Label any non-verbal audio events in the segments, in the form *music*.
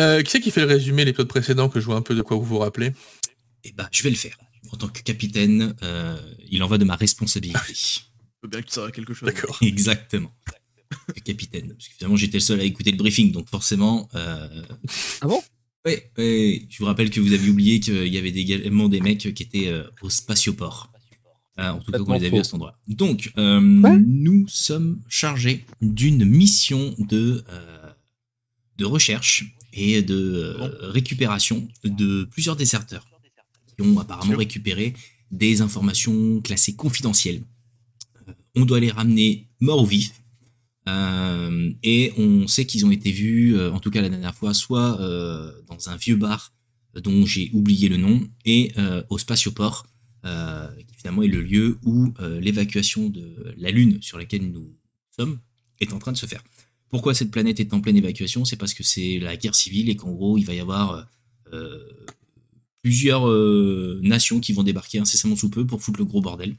Euh, qui c'est qui fait le résumé l'épisode précédent que je vois un peu de quoi vous vous rappelez Eh ben, je vais le faire. En tant que capitaine, euh, il en va de ma responsabilité. Je veux bien que tu à quelque chose. D'accord. Exactement. Le capitaine. Parce que finalement, j'étais le seul à écouter le briefing, donc forcément. euh, Ah bon? Oui, oui. Je vous rappelle que vous aviez oublié qu'il y avait également des mecs qui étaient euh, au spatioport. Euh, en tout cas, qu'on les a vus à cet endroit. Donc, euh, nous sommes chargés d'une mission de, euh, de recherche et de euh, récupération de plusieurs déserteurs qui ont apparemment récupéré des informations classées confidentielles. Euh, on doit les ramener morts ou vifs. Euh, et on sait qu'ils ont été vus, euh, en tout cas la dernière fois, soit euh, dans un vieux bar dont j'ai oublié le nom, et au spatioport, qui finalement est le lieu où l'évacuation de la Lune sur laquelle nous sommes est en train de se faire. Pourquoi cette planète est en pleine évacuation C'est parce que c'est la guerre civile et qu'en gros, il va y avoir euh, plusieurs euh, nations qui vont débarquer incessamment sous peu pour foutre le gros bordel.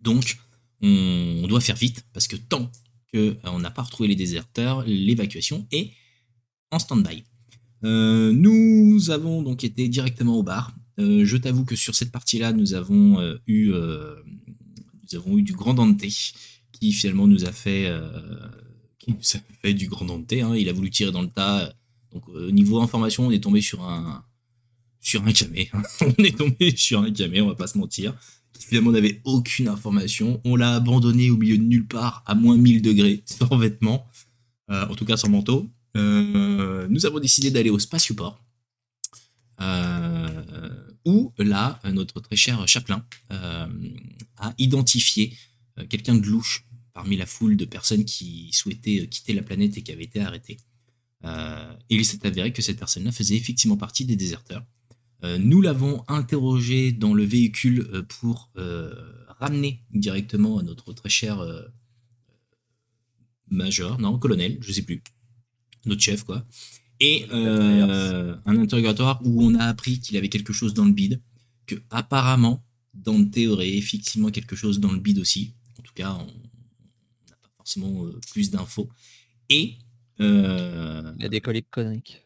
Donc, on, doit faire vite parce que tant qu'on n'a pas retrouvé les déserteurs, l'évacuation est en stand-by. Euh, nous avons donc été directement au bar. Euh, je t'avoue que sur cette partie-là, nous avons euh, eu, euh, nous avons eu du grand Dante qui finalement nous a fait, euh, qui nous a fait du grand Dante. hein. Il a voulu tirer dans le tas. Donc euh, niveau information, on est tombé sur un sur un camé. *laughs* on est tombé sur un camé, on va pas se mentir. Finalement n'avait aucune information. On l'a abandonné au milieu de nulle part à moins 1000 degrés, *laughs* sans vêtements, Euh, en tout cas sans manteau. Euh, nous avons décidé d'aller au spatioport. Euh, où là, notre très cher Chaplin euh, a identifié quelqu'un de louche parmi la foule de personnes qui souhaitaient euh, quitter la planète et qui avaient été arrêtées. Euh, et il s'est avéré que cette personne-là faisait effectivement partie des déserteurs. Euh, nous l'avons interrogé dans le véhicule pour ramener directement à notre très cher major, non, colonel, je sais plus, notre chef, quoi. Et un interrogatoire où on a appris qu'il avait quelque chose dans le bide, que apparemment Dante aurait effectivement quelque chose dans le bide aussi. En tout cas, on forcément euh, plus d'infos. Et euh, Il a des coliques coniques.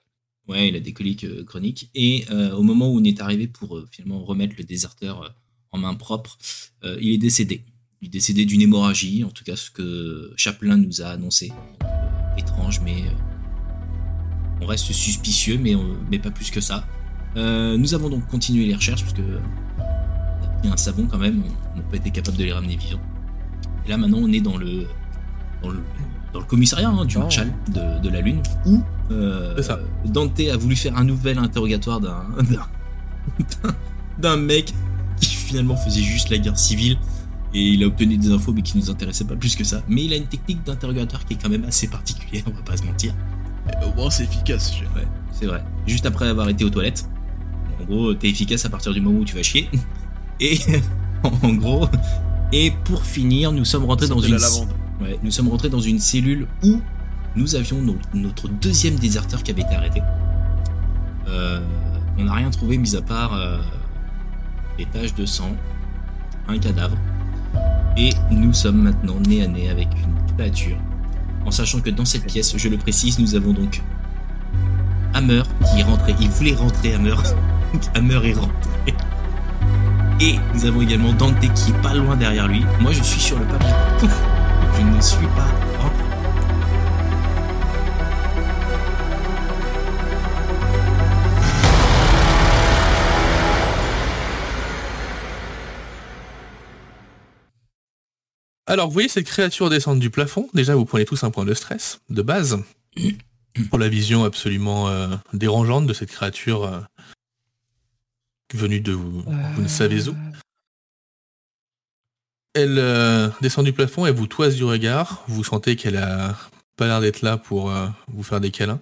Ouais, il a des coliques euh, chroniques. Et au moment où on est arrivé pour finalement remettre le déserteur en main propre, il est décédé. Il est décédé d'une hémorragie, en tout cas ce que Chaplin nous a annoncé. Étrange, mais on reste suspicieux, mais, on- mais pas plus que ça. Euh, nous avons donc continué les recherches, parce que on a pris un savon quand même, on n'a pas été capable de les ramener vivants. Et là maintenant on est dans le, dans le, dans le commissariat hein, du Oh. Marshal de, de la Lune, où euh, ça. Dante a voulu faire un nouvel interrogatoire d'un d'un- d'un- d'un mec qui finalement faisait juste la guerre civile et il a obtenu des infos mais qui nous intéressaient pas plus que ça. Mais il a une technique d'interrogatoire qui est quand même assez particulière, on va pas se mentir. Eh, Au moins, c'est efficace. Ouais, c'est vrai. Juste après avoir été aux toilettes. En gros, t'es efficace à partir du moment où tu vas chier. Et *laughs* en gros, et pour finir, nous sommes rentrés dans une la lavande. Ouais, nous sommes rentrés dans une cellule où nous avions no- notre deuxième déserteur qui avait été arrêté. Euh, on n'a rien trouvé mis à part euh, des taches de sang, un cadavre. Et nous sommes maintenant nez à nez avec une créature. En sachant que dans cette pièce, je le précise, nous avons donc Hammer qui est rentré. Il voulait rentrer, Hammer. *laughs* Hammer est rentré. Et nous avons également Dante qui est pas loin derrière lui. Moi, je suis sur le papier. *laughs* Je ne suis pas. Alors, vous voyez cette créature descendre du plafond? Déjà, vous prenez tous un point de stress, de base, pour la vision absolument euh, dérangeante de cette créature euh, venue de vous, vous ne savez où. Elle euh, descend du plafond, elle vous toise du regard. Vous sentez qu'elle a pas l'air d'être là pour euh, vous faire des câlins,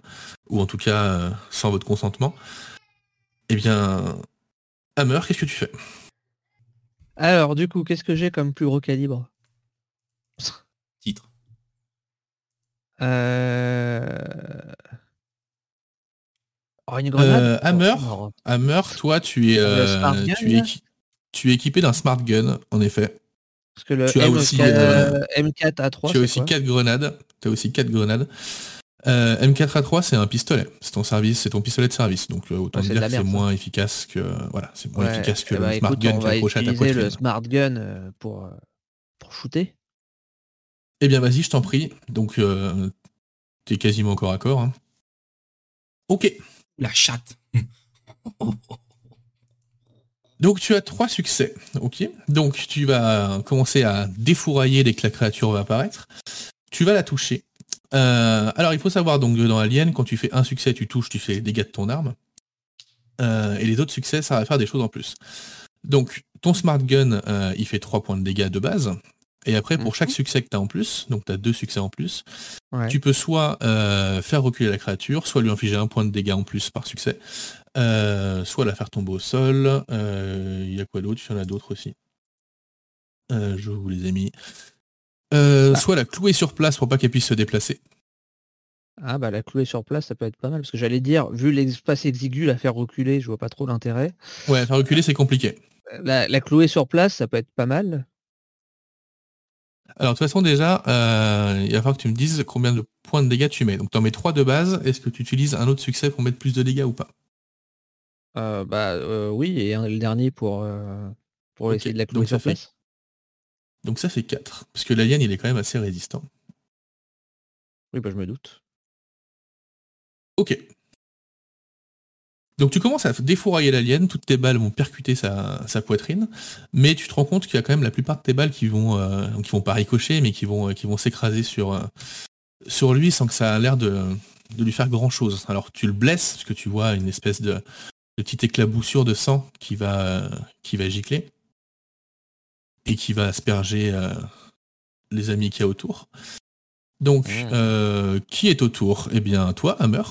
ou en tout cas euh, sans votre consentement. Eh bien, Hammer, qu'est-ce que tu fais? Alors, du coup, qu'est-ce que j'ai comme plus gros calibre? Titre. euh... oh, une grenade? Euh, Hammer toi, tu es, euh, tu es équipé d'un smart gun, en effet. Parce que le Tu as M4, aussi, euh, M4 A3, tu as aussi quoi quatre grenades. Tu as aussi quatre grenades. Euh, M4A3, c'est un pistolet. C'est ton service, c'est ton pistolet de service. Donc euh, autant Ouais, dire que c'est moins efficace que voilà, c'est moins Ouais, efficace que eh le smart écoute, gun on qui accroché à ta poitrine. le smart gun euh, pour, euh, pour shooter. Eh bien, vas-y, je t'en prie. Donc, euh, t'es quasiment corps à corps. hein. Ok. La chatte. *laughs* Donc, tu as trois succès. Ok? Donc, tu vas commencer à défourailler dès que la créature va apparaître. Tu vas la toucher. Euh, alors, il faut savoir donc dans Alien, quand tu fais un succès, tu touches, tu fais les dégâts de ton arme. Euh, et les autres succès, ça va faire des choses en plus. Donc, ton smart gun, euh, il fait 3 points de dégâts de base. Et après, pour Mhm. chaque succès que tu as en plus, donc tu as deux succès en plus, Ouais. tu peux soit euh, faire reculer la créature, soit lui infliger un point de dégâts en plus par succès, euh, soit la faire tomber au sol. Euh, Il y a quoi d'autre? Il y en a d'autres aussi. Euh, je vous les ai mis. Euh, Ah. Soit la clouer sur place pour pas qu'elle puisse se déplacer. Ah bah la clouer sur place, ça peut être pas mal. Parce que j'allais dire, vu l'espace exigu, la faire reculer, je vois pas trop l'intérêt. Ouais, faire reculer, c'est compliqué. La, la clouer sur place, ça peut être pas mal. Alors, de toute façon, déjà, euh, il va falloir que tu me dises combien de points de dégâts tu mets. Donc, tu en mets 3 de base. Est-ce que tu utilises un autre succès pour mettre plus de dégâts ou pas? Euh, bah euh, oui, et un- le dernier pour, euh, pour essayer de la ça sur fait- place. Donc, ça fait 4. Parce que l'alien, il est quand même assez résistant. Oui, bah je me doute. Ok. Donc tu commences à défourailler l'alien, toutes tes balles vont percuter sa, sa poitrine, mais tu te rends compte qu'il y a quand même la plupart de tes balles qui vont, euh, qui vont pas ricocher, mais qui vont, euh, qui vont s'écraser sur, euh, sur lui sans que ça a l'air de, de lui faire grand chose. Alors tu le blesses, parce que tu vois une espèce de, de petite éclaboussure de sang qui va, euh, qui va gicler, et qui va asperger les amis qu'il y a autour. Donc, Mm. euh, qui est autour? Eh bien, toi, Hammer.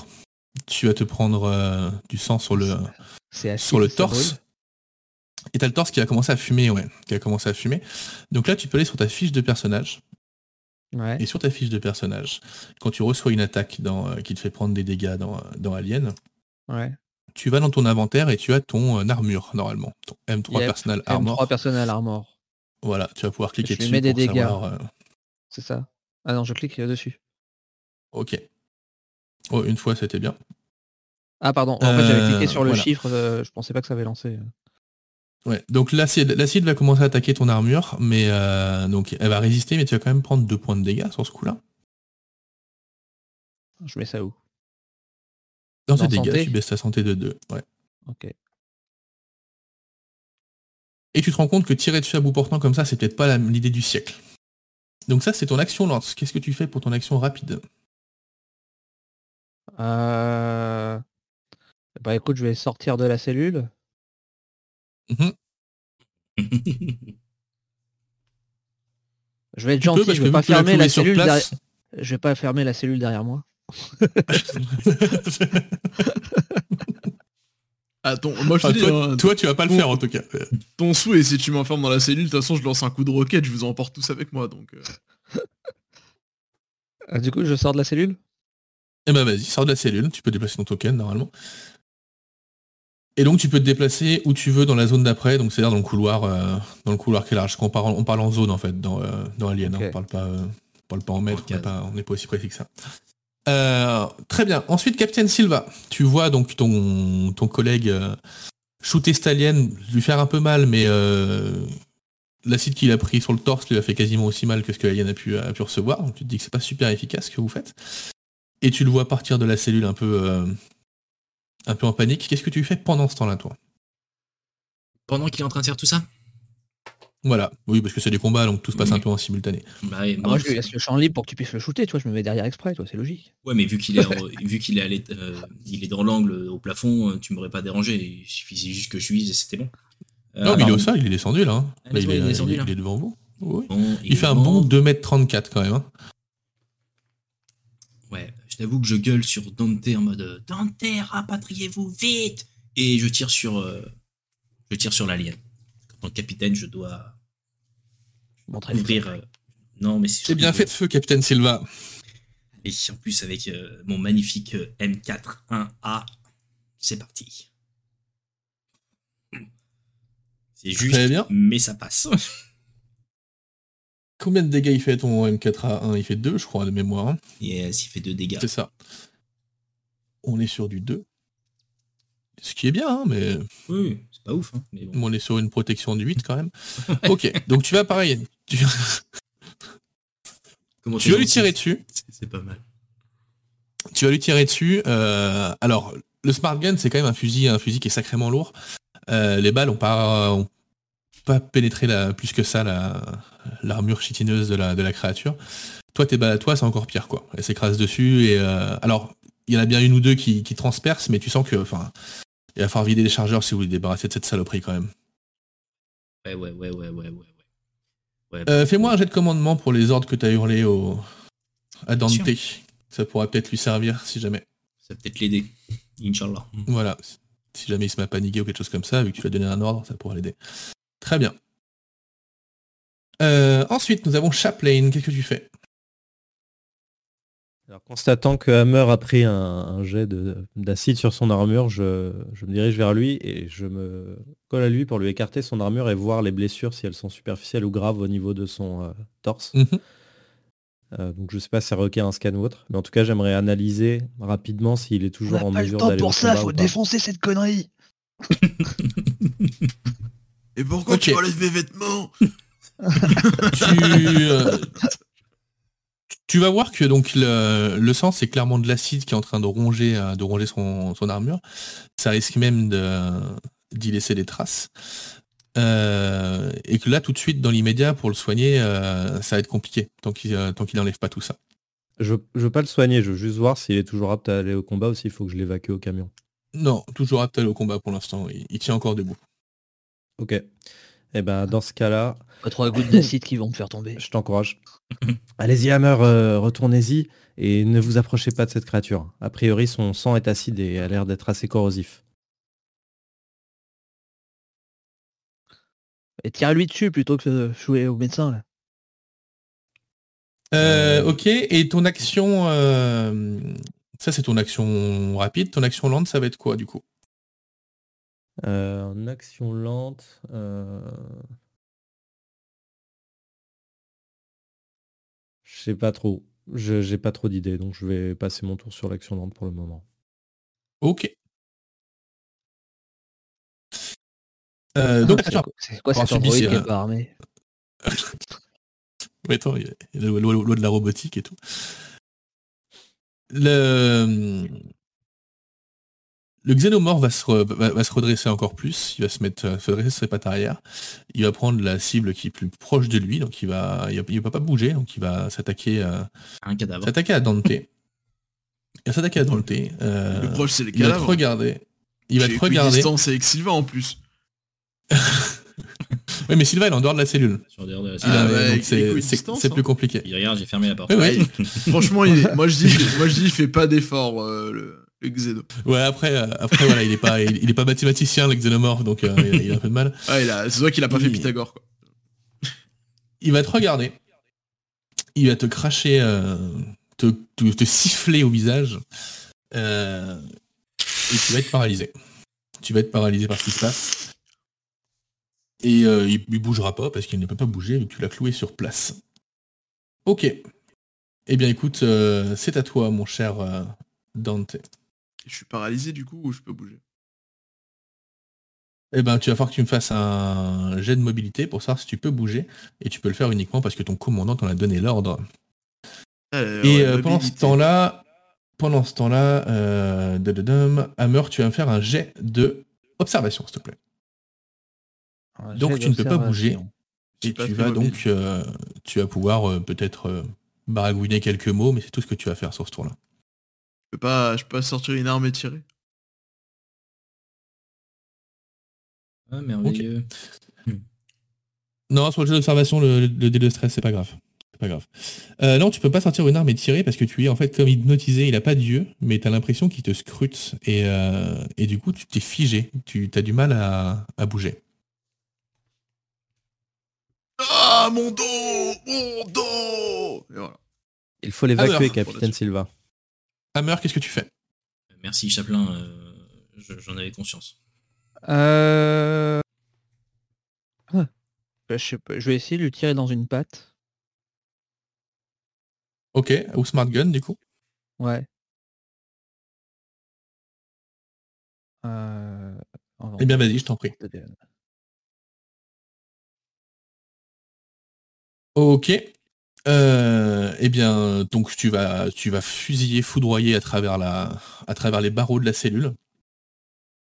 Tu vas te prendre euh, du sang sur le, assez sur le torse. Et t'as le torse qui va commencer à fumer, ouais. Qui a commencé à fumer. Donc là, tu peux aller sur ta fiche de personnage. Ouais. Et sur ta fiche de personnage, quand tu reçois une attaque dans, euh, qui te fait prendre des dégâts dans, dans Alien, ouais. tu vas dans ton inventaire et tu as ton euh, armure, normalement. Ton M3 Yep, Personal Armor. M3 personnel armor. Voilà, tu vas pouvoir cliquer Je dessus mets des pour dégâts. euh, C'est ça. Ah non, je clique euh, dessus. ok. Oh, une fois, c'était bien. Ah pardon, en fait j'avais Euh, cliqué sur le voilà. chiffre, euh, je pensais pas que ça avait lancé. Ouais, donc l'acide, l'acide va commencer à attaquer ton armure, mais euh, donc elle va résister, mais tu vas quand même prendre deux points de dégâts sur ce coup-là. Je mets ça où? Dans Dans tes dégâts, tu baisses ta santé de 2. Ouais. Ok. Et tu te rends compte que tirer dessus à bout portant comme ça, c'est peut-être pas l'idée du siècle. Donc ça, c'est ton action lance. Qu'est-ce que tu fais pour ton action rapide? Euh... Bah écoute, je vais sortir de la cellule. Mhm. *laughs* Je vais être peux, gentil, je vais pas fermer la cellule derrière. Je vais pas fermer la cellule derrière moi. *laughs* Attends, moi je te Ah, dis, toi, hein, toi, tu vas pas le faire en tout cas. ton souhait, si tu m'enfermes dans la cellule, de toute façon je lance un coup de roquette, je vous emporte tous avec moi, donc... euh, Ah, du coup, je sors de la cellule? Eh ben vas-y, sors de la cellule, tu peux déplacer ton token normalement. Et donc tu peux te déplacer où tu veux dans la zone d'après, donc c'est-à-dire dans le couloir, euh, dans le couloir qui est large. Quand on parle, on parle en zone en fait, dans, euh, dans Alien, hein, on parle pas, euh, on parle pas en mètres, on n'est pas, aussi précis que ça. Euh, très bien. Ensuite, Captain Silva, tu vois donc ton, ton collègue shooter cet alien, lui faire un peu mal, mais l'acide qu'il a pris sur le torse lui a fait quasiment aussi mal que ce que l'alien a pu, a pu recevoir. Donc tu te dis que c'est pas super efficace ce que vous faites. Et tu le vois partir de la cellule un peu, euh, un peu en panique. Qu'est-ce que tu fais pendant ce temps-là, toi? Pendant qu'il est en train de faire tout ça? Voilà. Oui, parce que c'est des combats, donc tout se passe Oui. un peu en simultané. bah, Ah, moi, je lui laisse le champ libre pour que tu puisses le shooter, tu vois, je me mets derrière exprès, toi, c'est logique. Ouais, mais vu qu'il est, en- *laughs* vu qu'il est, allé, euh, il est dans l'angle au plafond, euh, tu m'aurais pas dérangé. Il suffisait juste que je vise et c'était bon. Euh, non, mais il est au sol, il est descendu là. hein. Ah, Là, il, il est est, descendu, il est- là. il est devant vous. Oui. bon, Il fait un bon 2m34 quand même. hein. Je t'avoue que je gueule sur Dante en mode euh, Dante, rapatriez-vous vite Et je tire sur, euh, je tire sur l'alien. En tant que capitaine, je dois Montrer ouvrir. euh, non, mais C'est bien fait de feu, Captain Silva. Et en plus, avec euh, mon magnifique euh, M41A, c'est parti. C'est juste, Très bien. mais ça passe. *laughs* Combien de dégâts il fait ton M4A1 Il fait 2, je crois, de mémoire. hein. Yes, il fait 2 dégâts. C'est ça. On est sur du 2. Ce qui est bien, hein, mais Oui, c'est pas ouf. hein, mais bon. on est sur une protection du 8 quand même. *laughs* ok, donc tu vas pareil. Tu, Comment tu vas lui tirer dessus. c'est- pas mal. Tu vas lui tirer dessus. euh, alors, le Smart Gun, c'est quand même un fusil, un fusil qui est sacrément lourd. Euh, les balles ont pas, ont pas pénétré la, plus que ça la- l'armure chitineuse de la, de la créature. Toi, tes à toi, c'est encore pire, quoi. Elle s'écrase dessus et euh, alors, il y en a bien une ou deux qui, qui transpercent, mais tu sens que, enfin, il va falloir vider les chargeurs si vous voulez débarrasser de cette saloperie quand même. Ouais, ouais, ouais, ouais, ouais, ouais. ouais. Euh, Fais-moi un jet de commandement pour les ordres que tu as hurlés au, à Dante. Ça pourra peut-être lui servir si jamais. Ça peut-être l'aider. Inch'Allah. Voilà. Si jamais il se met à paniquer ou quelque chose comme ça, vu que tu lui as donné un ordre, ça pourra l'aider. Très bien. Euh, ensuite, nous avons Chaplain. Qu'est-ce que tu fais? Alors, constatant que Hammer a pris un, un jet de- d'acide sur son armure, je, je me dirige vers lui et je me colle à lui pour lui écarter son armure et voir les blessures si elles sont superficielles ou graves au niveau de son euh, torse. Mhm. Euh, donc je sais pas si ça requiert un scan ou autre, mais en tout cas j'aimerais analyser rapidement s'il est On toujours en pas le mesure temps d'aller au pour ça, faut défoncer cette connerie. *laughs* Et pourquoi tu enlèves mes vêtements? Tu, euh, tu vas voir que donc le, le sang, c'est clairement de l'acide qui est en train de ronger, euh, de ronger son, son armure. Ça risque même de- d'y laisser des traces. Euh, et que là, tout de suite, dans l'immédiat, pour le soigner, euh, ça va être compliqué tant qu'il tant qu'il n'enlève pas tout ça. Je, je veux pas le soigner, je veux juste voir s'il est toujours apte à aller au combat ou s'il faut que je l'évacue au camion. Non, toujours apte à aller au combat pour l'instant. Il, il tient encore debout. Ok. Et ben dans ce cas-là, Pas trois gouttes d'acide qui vont me faire tomber. je t'encourage. Allez-y Hammer, euh, retournez-y et ne vous approchez pas de cette créature. A priori son sang est acide et a l'air d'être assez corrosif. Et tire-lui dessus plutôt que de jouer au médecin. Là. Euh, ok, et ton action, euh, ça c'est ton action rapide. Ton action lente, ça va être quoi du coup? En action lente. euh, Je sais pas trop. Je j'ai pas trop d'idées, donc je vais passer mon tour sur l'action lente pour le moment. Ok. Euh, donc, c'est quoi, cet android qui est pas armé? *laughs* Mais attends, il y a la loi, loi de la robotique et tout. Le, le xénomorphe va se, re- va, va se redresser encore plus. Il va se mettre, euh, se redresser sur ses pattes arrière. Il va prendre la cible qui est plus proche de lui, donc il va, il va, il va pas bouger, donc il va s'attaquer, euh, Un cadavre. s'attaquer à Dante. Il va s'attaquer à Dante. euh, Le proche, c'est les il va te regarder. Il va te regarder. distance avec Sylvain en plus. *laughs* Oui, mais Sylvain, il est en dehors de la cellule. Ah, c'est- c'est hein. plus compliqué. Il regarde, j'ai fermé la porte. Oui, oui. Franchement, il est- moi je dis, *laughs* moi je dis, il fait pas d'effort euh, le, le. Ouais, après, euh, après voilà, il est pas, il, il est pas mathématicien, le xénomorphe, donc euh, il, a, il a un peu de mal. Ah, il a, c'est vrai qu'il a pas fait Pythagore quoi. Il va te regarder. Il va te cracher, euh, te, te, te siffler au visage. et tu vas être paralysé. Tu vas être paralysé par ce qui se passe. Et il, il bougera pas parce qu'il ne peut pas bouger vu que tu l'as cloué sur place. Ok. Eh bien écoute, c'est à toi mon cher Dante. Je suis paralysé du coup ou je peux bouger? Eh ben, tu vas falloir que tu me fasses un jet de mobilité pour savoir si tu peux bouger. Et tu peux le faire uniquement parce que ton commandant t'en a donné l'ordre. Euh, Et ouais, euh, pendant ce temps-là, pendant ce temps-là, euh, Hammer, tu vas me faire un jet de observation, s'il te plaît. Un Donc, tu ne peux pas bouger. Et tu vas mobile. donc, euh, tu vas pouvoir euh, peut-être euh, baragouiner quelques mots, mais c'est tout ce que tu vas faire sur ce tour-là. Je peux pas, je peux pas sortir une arme et tirer. Ah, merveilleux. Non, sur le jeu d'observation, le, le dé de stress, c'est pas grave. C'est pas grave. Euh, non, tu peux pas sortir une arme et tirer parce que tu es en fait comme hypnotisé. Il a pas d'yeux, mais tu as l'impression qu'il te scrute et, euh, et du coup, tu t'es figé. Tu as du mal à, à bouger. Ah mon dos, mon dos. Et voilà. Il faut l'évacuer, capitaine Silva. Hammer, qu'est-ce que tu fais? Merci, Chaplin. euh, je- J'en avais conscience. Euh... ah. Bah, je, vais essayer de lui tirer dans une patte. Ok, ou Smart Gun du coup? Ouais. Euh, Eh bien vas-y, je t'en prie. Ok. Euh, eh bien, donc tu vas, tu vas fusiller, foudroyer à travers, la, à travers les barreaux de la cellule.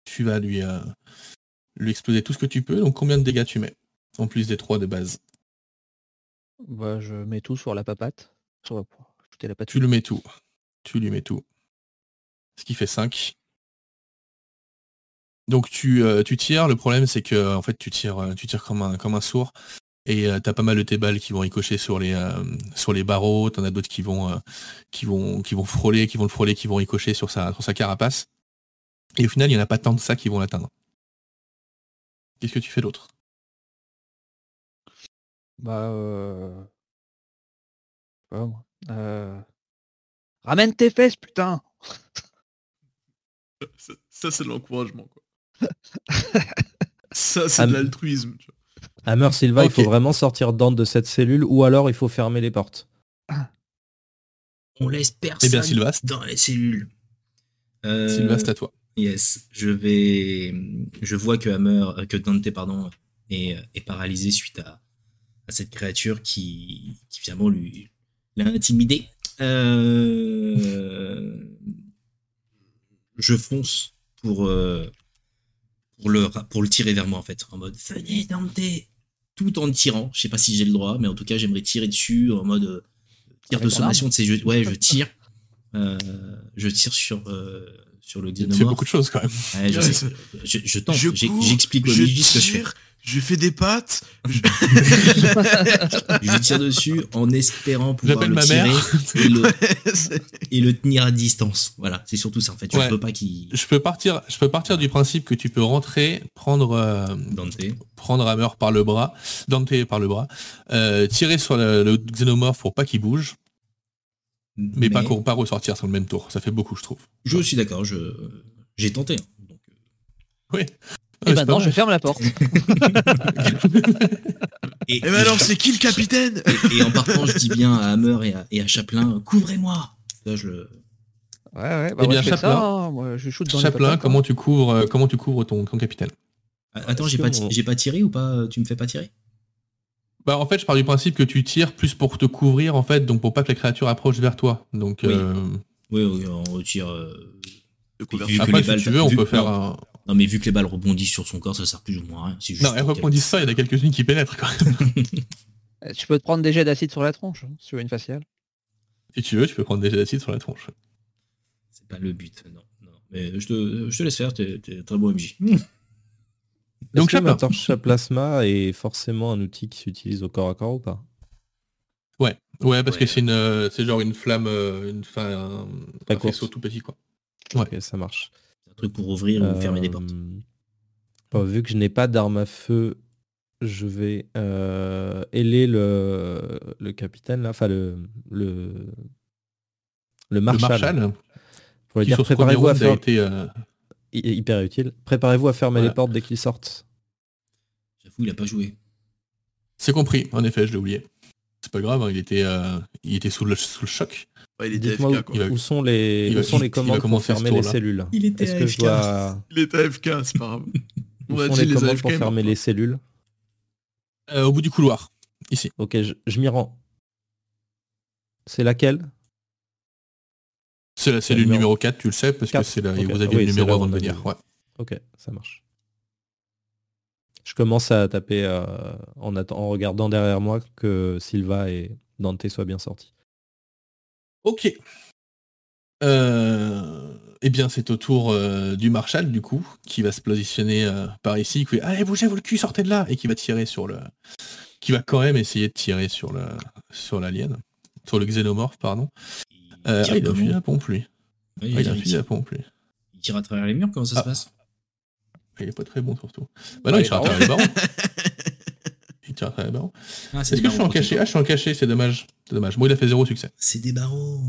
Tu vas lui, euh, lui exploser tout ce que tu peux. Donc combien de dégâts tu mets En plus des trois de base? Bah, je mets tout sur la papate. Sur Tu le mets tout. Tu lui mets tout. Ce qui fait 5. Donc tu, euh, tu tires. Le problème c'est que en fait tu tires, tu tires comme un, comme un sourd. Et euh, t'as pas mal de tes balles qui vont ricocher sur les, euh, sur les barreaux. T'en as d'autres qui vont, euh, qui vont, qui vont frôler, qui vont le frôler, qui vont ricocher sur sa, sur sa carapace. Et au final, il n'y en a pas tant de ça qui vont l'atteindre. Qu'est-ce que tu fais d'autre? Bah, euh... Euh, Ramène tes fesses, putain Ça, ça, c'est de l'encouragement, quoi. *laughs* ça, c'est Ah, de mais- l'altruisme. tu vois. Hammer Silva, il faut vraiment sortir Dante de cette cellule ou alors il faut fermer les portes. On laisse personne Eh bien, dans les cellules. Euh, Sylvain, c'est à toi. Yes, je vais. Je vois que Hammer, euh, que Dante, pardon, est, est paralysé suite à, à cette créature qui, qui finalement lui l'a intimidé. Euh, je fonce pour euh, pour le pour le tirer vers moi en fait, en mode venez Dante, tout en tirant. Je sais pas si j'ai le droit, mais en tout cas j'aimerais tirer dessus en mode euh, tir de sommation de ces jeux. Ouais, je tire, Euh, je tire sur euh, sur le Tu fais xénomorphe. beaucoup de choses quand même. Ouais, je, Ouais, sais. *laughs* je, je tente, j'explique au je ce que je fais. Je fais des pattes. je- *laughs* Je lui tire dessus en espérant pouvoir le ma tirer mère. *laughs* et le, et le tenir à distance. Voilà, c'est surtout ça en fait. Je Ouais. veux pas qu'il Je peux partir, je peux partir du principe que tu peux rentrer, prendre, euh, Dante. prendre Hammer par le bras, Dante par le bras, euh, tirer sur le, le xénomorphe pour pas qu'il bouge, mais, pas, pas ressortir sur le même tour. Ça fait beaucoup, je trouve. Je suis d'accord, je j'ai tenté. hein. Donc, euh, Oui. Et maintenant, je ferme la porte. *laughs* et, Eh ben alors, c'est qui le capitaine? Et- et en partant, je dis bien à Hammer et à, et à Chaplin, couvrez-moi. Là, je le. Ouais, ouais, bah Eh moi, bien, je fais ça, Chaplin. hein. Moi, je shoot dans les Chaplin, patates, comment tu couvres, euh, comment tu couvres ton, ton capitaine? Ah, Attends, j'ai pas, on- j'ai pas tiré ou pas Tu me fais pas tirer? Bah en fait, je pars du principe que tu tires plus pour te couvrir en fait, donc pour pas que la créature approche vers toi. Donc Oui. euh, Oui, oui, on retire. euh, De après, si tu veux, on peut faire un. Non, mais vu que les balles rebondissent sur son corps, ça sert plus ou moins à rien. Juste Non, elles rebondissent ça, il y en a quelques-unes qui pénètrent quand même. *laughs* Euh, Tu peux te prendre des jets d'acide sur la tronche, hein, si tu veux une faciale. si tu veux, tu peux prendre des jets d'acide sur la tronche. C'est pas le but, non. non. Mais je te, je te laisse faire, t'es un très bon MJ. *laughs* Donc, ma torche à plasma est forcément un outil qui s'utilise au corps à corps ou pas? Ouais, ouais, parce Ouais. que c'est une, euh, c'est genre une flamme, euh, une, enfin, un, un faisceau tout petit quoi. Ouais. Ça marche. Truc pour ouvrir ou fermer des portes. Euh, bon, vu que je n'ai pas d'arme à feu, je vais euh, ailer le, le capitaine, là, enfin le, le, le Le marshal. Pour lui dire préparez-vous à faire été, euh, hy- hyper utile. Préparez-vous à fermer Voilà. les portes dès qu'ils sortent. J'avoue, il a pas joué. c'est compris. En effet, je l'ai oublié. C'est pas grave, hein, il était, euh, il était sous le, sous le choc. Ouais, il était Dites-moi AFK, où, quoi. Il va- où sont les, il va- où sont il- les commandes pour fermer les cellules? Il était Est-ce que je AFK. dois... Il était AFK, c'est pas grave. On Où a sont dit les commandes AFK. pour fermer les cellules? Euh, au bout du couloir, ici. Ok, je, je m'y rends. C'est laquelle? C'est la cellule numéro- numéro 4, tu le sais, parce que c'est là, Ok. vous aviez Oui, le numéro avant on de venir. Ouais. Ok, ça marche. Je commence à taper euh, en, en regardant derrière moi que Silva et Dante soient bien sortis. Ok. Euh, eh bien, c'est au tour euh, du Marshal, du coup, qui va se positionner euh, par ici, qui fait Allez, bougez-vous le cul, sortez de là Et qui va tirer sur le. Qui va quand même essayer de tirer sur le sur l'alien. Sur le xénomorphe, pardon. Il Euh, ah, il a fusil à pompe, lui. Ouais, Ah, il, a fusil à pompe, lui. il tire à travers les murs, comment ça Ah. se passe? Il est pas très bon, surtout. Bah non, Ouais, il tire à travers les barreaux. *laughs* Il tire à travers les barreaux. Ah, Est-ce que je suis en caché? Ah, je suis en caché, c'est dommage. C'est dommage. Bon, il a fait zéro succès. C'est des barreaux.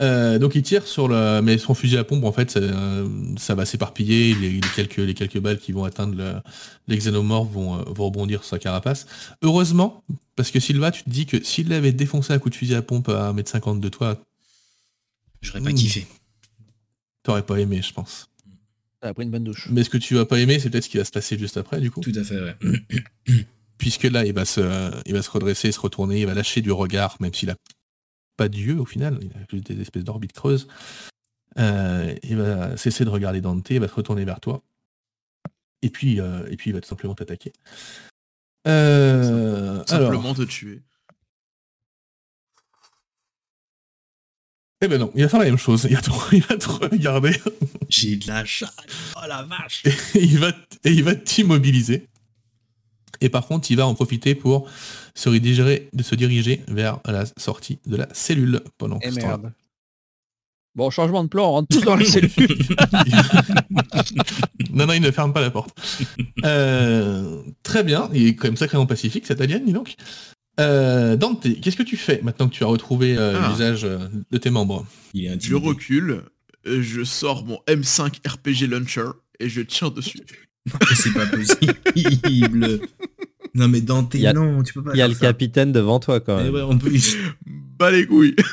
Euh, donc il tire sur le, mais son fusil à pompe en fait, ça, euh, ça va s'éparpiller. Les, les quelques les quelques balles qui vont atteindre le, les xénomorphes vont, euh, vont rebondir sur sa carapace. Heureusement, parce que Sylva, tu te dis que s'il l'avait défoncé un coup de fusil à pompe à 1m50 de toi, J'aurais pas kiffé. t'aurais pas aimé, je pense. Ça a pris une bonne douche. Mais ce que tu vas pas aimer, c'est peut-être ce qui va se passer juste après, du coup. Tout à fait, ouais. *clears throat* Puisque là, il va se, il va se redresser, se retourner, il va lâcher du regard, même s'il a pas d'yeux au final, il a juste des espèces d'orbites creuses. Euh, il va cesser de regarder Dante, il va se retourner vers toi. Et puis, euh, et puis il va tout simplement t'attaquer. Euh, alors, Simplement te tuer. Eh ben non, il va faire la même chose. Il va te, *laughs* il va te regarder J'ai de la chatte. Oh la vache. et il va, et il va t'immobiliser. Et par contre, il va en profiter pour se rediriger, de se diriger vers la sortie de la cellule pendant Eh ce temps-là. merde. Bon, changement de plan, on rentre tous dans la *laughs* cellule. *laughs* non, non, il ne ferme pas la porte. Euh, très bien, il est quand même sacrément pacifique cet alien, dis donc. Euh, Dante, qu'est-ce que tu fais maintenant que tu as retrouvé euh, Ah. l'usage euh, de tes membres Il est Je recule, euh, je sors mon M5 RPG Launcher et je tire dessus. *laughs* C'est pas possible. Non mais Dante, Il y a- non, tu peux pas Il y a faire le ça. capitaine devant toi quand Eh même. ouais, on peut... *laughs* Bas les couilles. *laughs*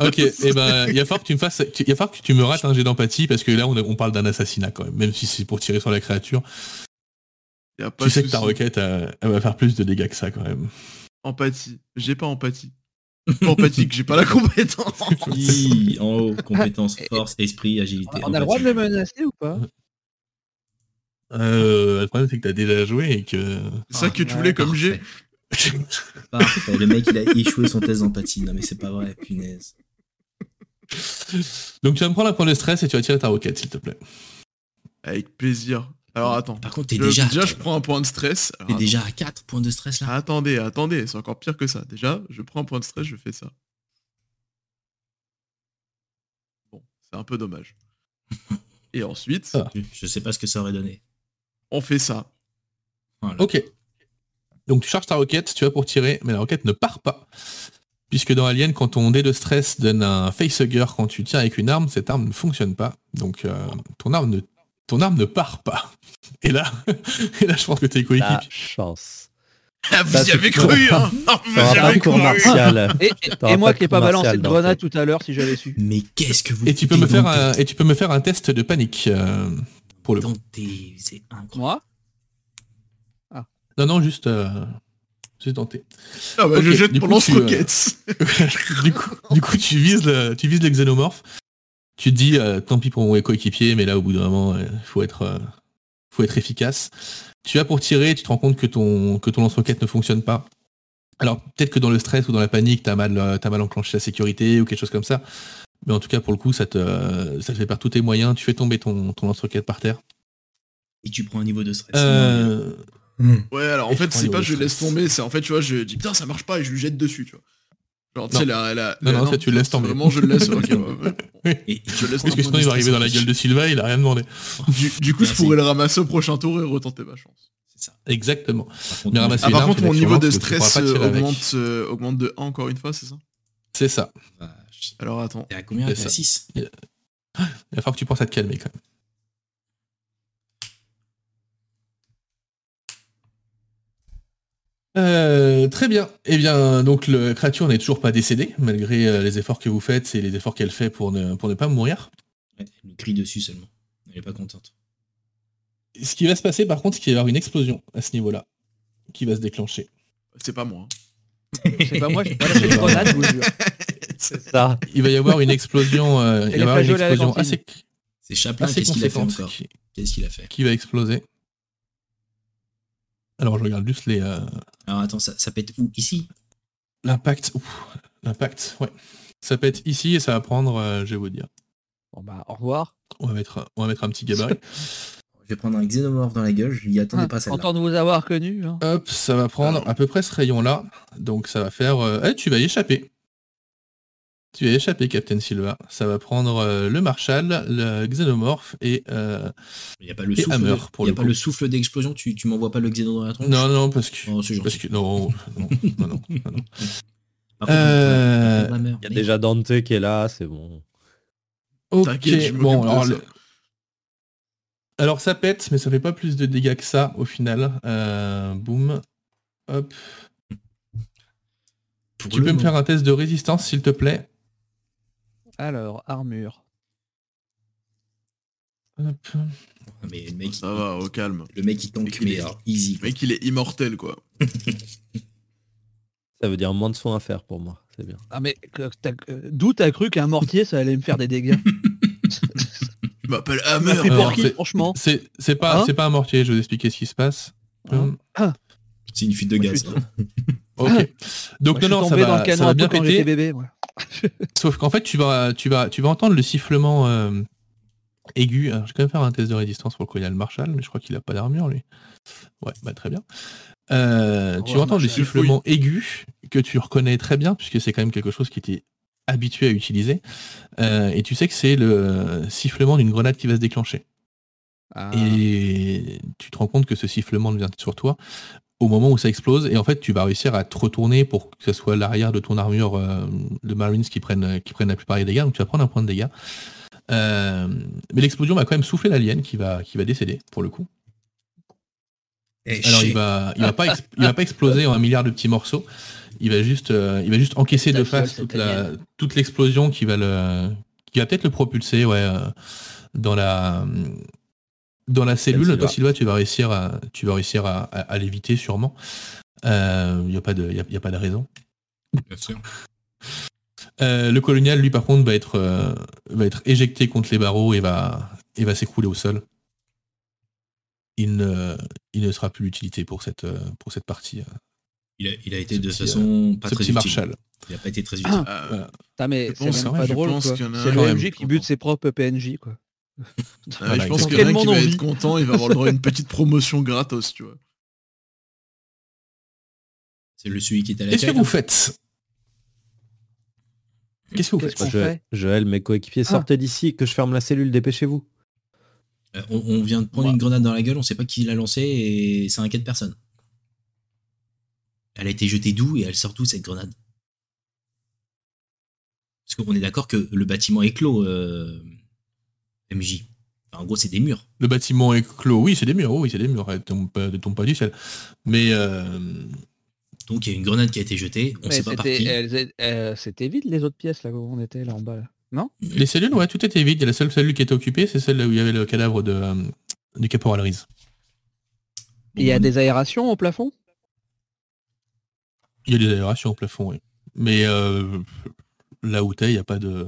Ok, et ben il va falloir que tu me fasses, il va falloir que tu me rates un jet d'empathie parce que là on, on parle d'un assassinat quand même, même si c'est pour tirer sur la créature. Y a pas tu sais que ta requête elle, elle va faire plus de dégâts que ça quand même. Empathie. J'ai pas empathie. Pas *laughs* empathique, j'ai pas la compétence. Hi, en haut, compétences, force, esprit, agilité. on a le droit de le menacer ou pas? Euh, le problème c'est que t'as déjà joué et que C'est ça que tu Ouais, voulais comme. Parfait. Parfait. Le mec, il a échoué son test d'empathie. Non mais c'est pas vrai, punaise. donc tu vas me prendre un point de stress et tu vas tirer ta requête s'il te plaît. Avec plaisir. Alors attends. Par contre, t'es déjà, déjà, je prends un point de stress. T'es déjà à 4 points de stress là? Attendez, attendez, c'est encore pire que ça. Déjà, je prends un point de stress, je fais ça. Bon, c'est un peu dommage. *laughs* Et ensuite, Ah. Je sais pas ce que ça aurait donné. on fait ça. Voilà. Ok. Donc tu charges ta roquette, tu vas pour tirer, mais la roquette ne part pas. Puisque dans Alien, quand ton dé de stress donne un facehugger quand tu tires avec une arme, cette arme ne fonctionne pas. Donc euh, ton arme ne ton arme ne part pas. Et là, *laughs* et là je pense que tes La coéquipiers. chance. Ah, vous y tu avez cru, hein. *laughs* *laughs* Et, et- T'auras et moi qui ai pas balancé de grenade tout à l'heure si j'avais su. Mais qu'est-ce que vous Et tu peux me faire un, et tu peux me faire un test de panique euh, pour le. C'est incroyable. Moi? Non non juste euh, juste tenter. Ah bah, je jette du mon coup, tu, euh, lance-roquette. du coup, du coup, tu vises le, tu vises les xénomorphes. Tu te dis, euh, tant pis pour mon coéquipier, mais là, au bout d'un moment, il faut être, euh, faut être efficace. Tu vas pour tirer, tu te rends compte que ton, que ton lance-roquette ne fonctionne pas. Alors, peut-être que dans le stress ou dans la panique, t'as mal, euh, t'as mal enclenché la sécurité ou quelque chose comme ça. Mais en tout cas, pour le coup, ça te, euh, ça te fait perdre tous tes moyens. Tu fais tomber ton, ton lance-roquette par terre. Et tu prends un niveau de stress. Euh, Ouais, alors en Et fait, c'est pas je stress. laisse tomber, c'est en fait, tu vois, je dis putain, ça marche pas et je lui jette dessus, tu vois. Genre, tu sais, Non. la, la, Non, la- non, ça, tu le laisses tomber. Vraiment, je le laisse. ok, *laughs* ouais, ouais. Et, et tu Je laisse parce que sinon, il va arriver dans la gueule de Sylvain, il a rien demandé. Du, du coup, je Merci. pourrais le ramasser au prochain tour et retenter ma chance. C'est ça. Exactement. Par Mais Ah, une par arme, contre, c'est mon niveau de tu stress pourras pas euh, tirer avec. augmente, euh, augmente de 1 encore une fois, c'est ça C'est ça. vache. Alors attends. T'es à combien? C'est T'es à ça. 6 Il va falloir que tu penses à te calmer quand même. Euh, très bien. Eh bien, donc la créature n'est toujours pas décédée, malgré euh, les efforts que vous faites et les efforts qu'elle fait pour ne, pour ne pas mourir. Elle lui crie dessus seulement. Elle est pas contente. Ce qui va se passer par contre, c'est qu'il va y avoir une explosion à ce niveau-là, qui va se déclencher. C'est pas moi. C'est pas moi, j'ai pas de grenade, je vous le jure. *laughs* C'est Ça. Il va y avoir une explosion, euh, il va y avoir une la explosion assez, C'est Chaplin, qu'est-ce qu'il a fait encore? Qu'est-ce qu'il a fait? qui va exploser. Alors je regarde juste les euh, Alors attends, ça, ça pète où? Ici? l'impact. Ouf, L'impact, ouais. Ça pète ici et ça va prendre, euh, je vais vous dire. Bon bah, au revoir. On va mettre, on va mettre un petit gabarit. *laughs* Je vais prendre un xénomorphe dans la gueule, je n'y attendais Ah, pas celle-là. Content de vous avoir connu. hein. Hop, ça va prendre à peu près ce rayon-là. Donc ça va faire... euh, eh, tu vas y échapper. Tu vas y échapper, Captain Silva. Ça va prendre euh, le Marshal, le Xénomorphe et... euh, Il n'y a pas le Et souffle, Hammer, pour il y a le pas coup. le souffle d'explosion, tu, tu m'envoies pas le xéno dans la tronche? Non, non, parce que... Oh, c'est Parce gentil. que... Non, non, *laughs* non, non, non, non. Par contre, Euh, Il y a déjà Dante qui est là, c'est bon. Ok, T'inquiète, je m'occupe bon, alors, le- alors ça pète, mais ça fait pas plus de dégâts que ça au final. Euh, boum. Hop. Pour Tu peux me faire un test de résistance, s'il te plaît? Alors, armure. Hop. Mais le mec, Ça va, au calme. le mec il tank, mais alors, easy. Le mec, il est immortel, quoi. Ça veut dire moins de soins à faire pour moi, c'est bien. Ah mais t'as- euh, d'où t'as cru qu'un mortier ça allait me faire des dégâts? *laughs* Il m'appelle Hammer. pour qui c'est- franchement? C'est c'est pas, Hein? c'est pas un mortier, je vais vous expliquer ce qui se passe. Hein? Hum, C'est une fuite de gaz. *laughs* suis- Ok. Moi, Donc je non, suis non, ça va, ça bien péter. bébé. moi. *laughs* Sauf qu'en fait, tu vas, tu vas, tu vas entendre le sifflement euh, aigu. Alors, je vais quand même faire un test de résistance pour le colonial Marshall, mais je crois qu'il a pas d'armure lui. Ouais, bah très bien. Euh, Au tu entendre le sifflement aigu que tu reconnais très bien puisque c'est quand même quelque chose qui était habitué à utiliser. Euh, et tu sais que c'est le sifflement d'une grenade qui va se déclencher. Ah. Et tu te rends compte que ce sifflement vient sur toi au moment où ça explose. Et en fait, tu vas réussir à te retourner pour que ce soit l'arrière de ton armure euh, de Marines qui prennent, qui prennent la plupart des dégâts. Donc tu vas prendre un point de dégâts. Euh, mais l'explosion va quand même souffler l'alien qui va, qui va décéder pour le coup. Alors il va, il va pas, il va pas exploser en un milliard de petits morceaux. Il va juste, euh, il va juste encaisser de face toute, la, toute l'explosion qui va le, qui va peut-être le propulser, ouais, euh, dans la, dans la cellule. Silva. Toi, Sylvain, tu vas réussir à, tu vas réussir à, à- à l'éviter sûrement. Il n'y a pas de, y a, y a pas de raison. Bien sûr. Euh, le colonial, lui, par contre, va être, euh, va être éjecté contre les barreaux et va, et va s'écrouler au sol. Il ne, il ne sera plus d'utilité pour cette, euh, pour cette partie. euh, Il a, il a été Ce de petit, façon pas ce très petit utile. Marshall. Il a pas été très utile. Ah. Euh, mais Je c'est ouais, pas drôle C'est MJ qui bute ses propres PNJ quoi. Ouais, Voilà, je pense ils qu'il y en a un tellement qui va envie. être content, il va avoir le droit à une petite promotion gratos, tu vois. C'est le celui qui est à la Qu'est-ce que vous faites? Qu'est-ce que vous Qu'est-ce faites? Qu'on Je, fait Joël, mes coéquipiers, Ah. sortez d'ici, que je ferme la cellule, dépêchez-vous. Euh, on, on vient de prendre Ouais. une grenade dans la gueule, on sait pas qui l'a lancée et ça inquiète personne. Elle a été jetée d'où et elle sort d'où cette grenade? Parce qu'on est d'accord que le bâtiment est clos, euh, MJ. Enfin, en gros, c'est des murs. Le bâtiment est clos. Oui, c'est des murs. Oui, c'est des murs. Elle tombe elle tombe pas du ciel. Mais euh, Donc il y a une grenade qui a été jetée, on Mais sait pas par c'était qui. euh, c'était vide les autres pièces là où on était là en bas. là. Non? Les cellules, ouais, tout était vide. Il y a la seule cellule qui était occupée, c'est celle où il y avait le cadavre de, euh, du caporal Reese. Il y a des aérations au plafond? Il y a des aérations au plafond, oui. Mais euh, là où t'es, il n'y a pas de,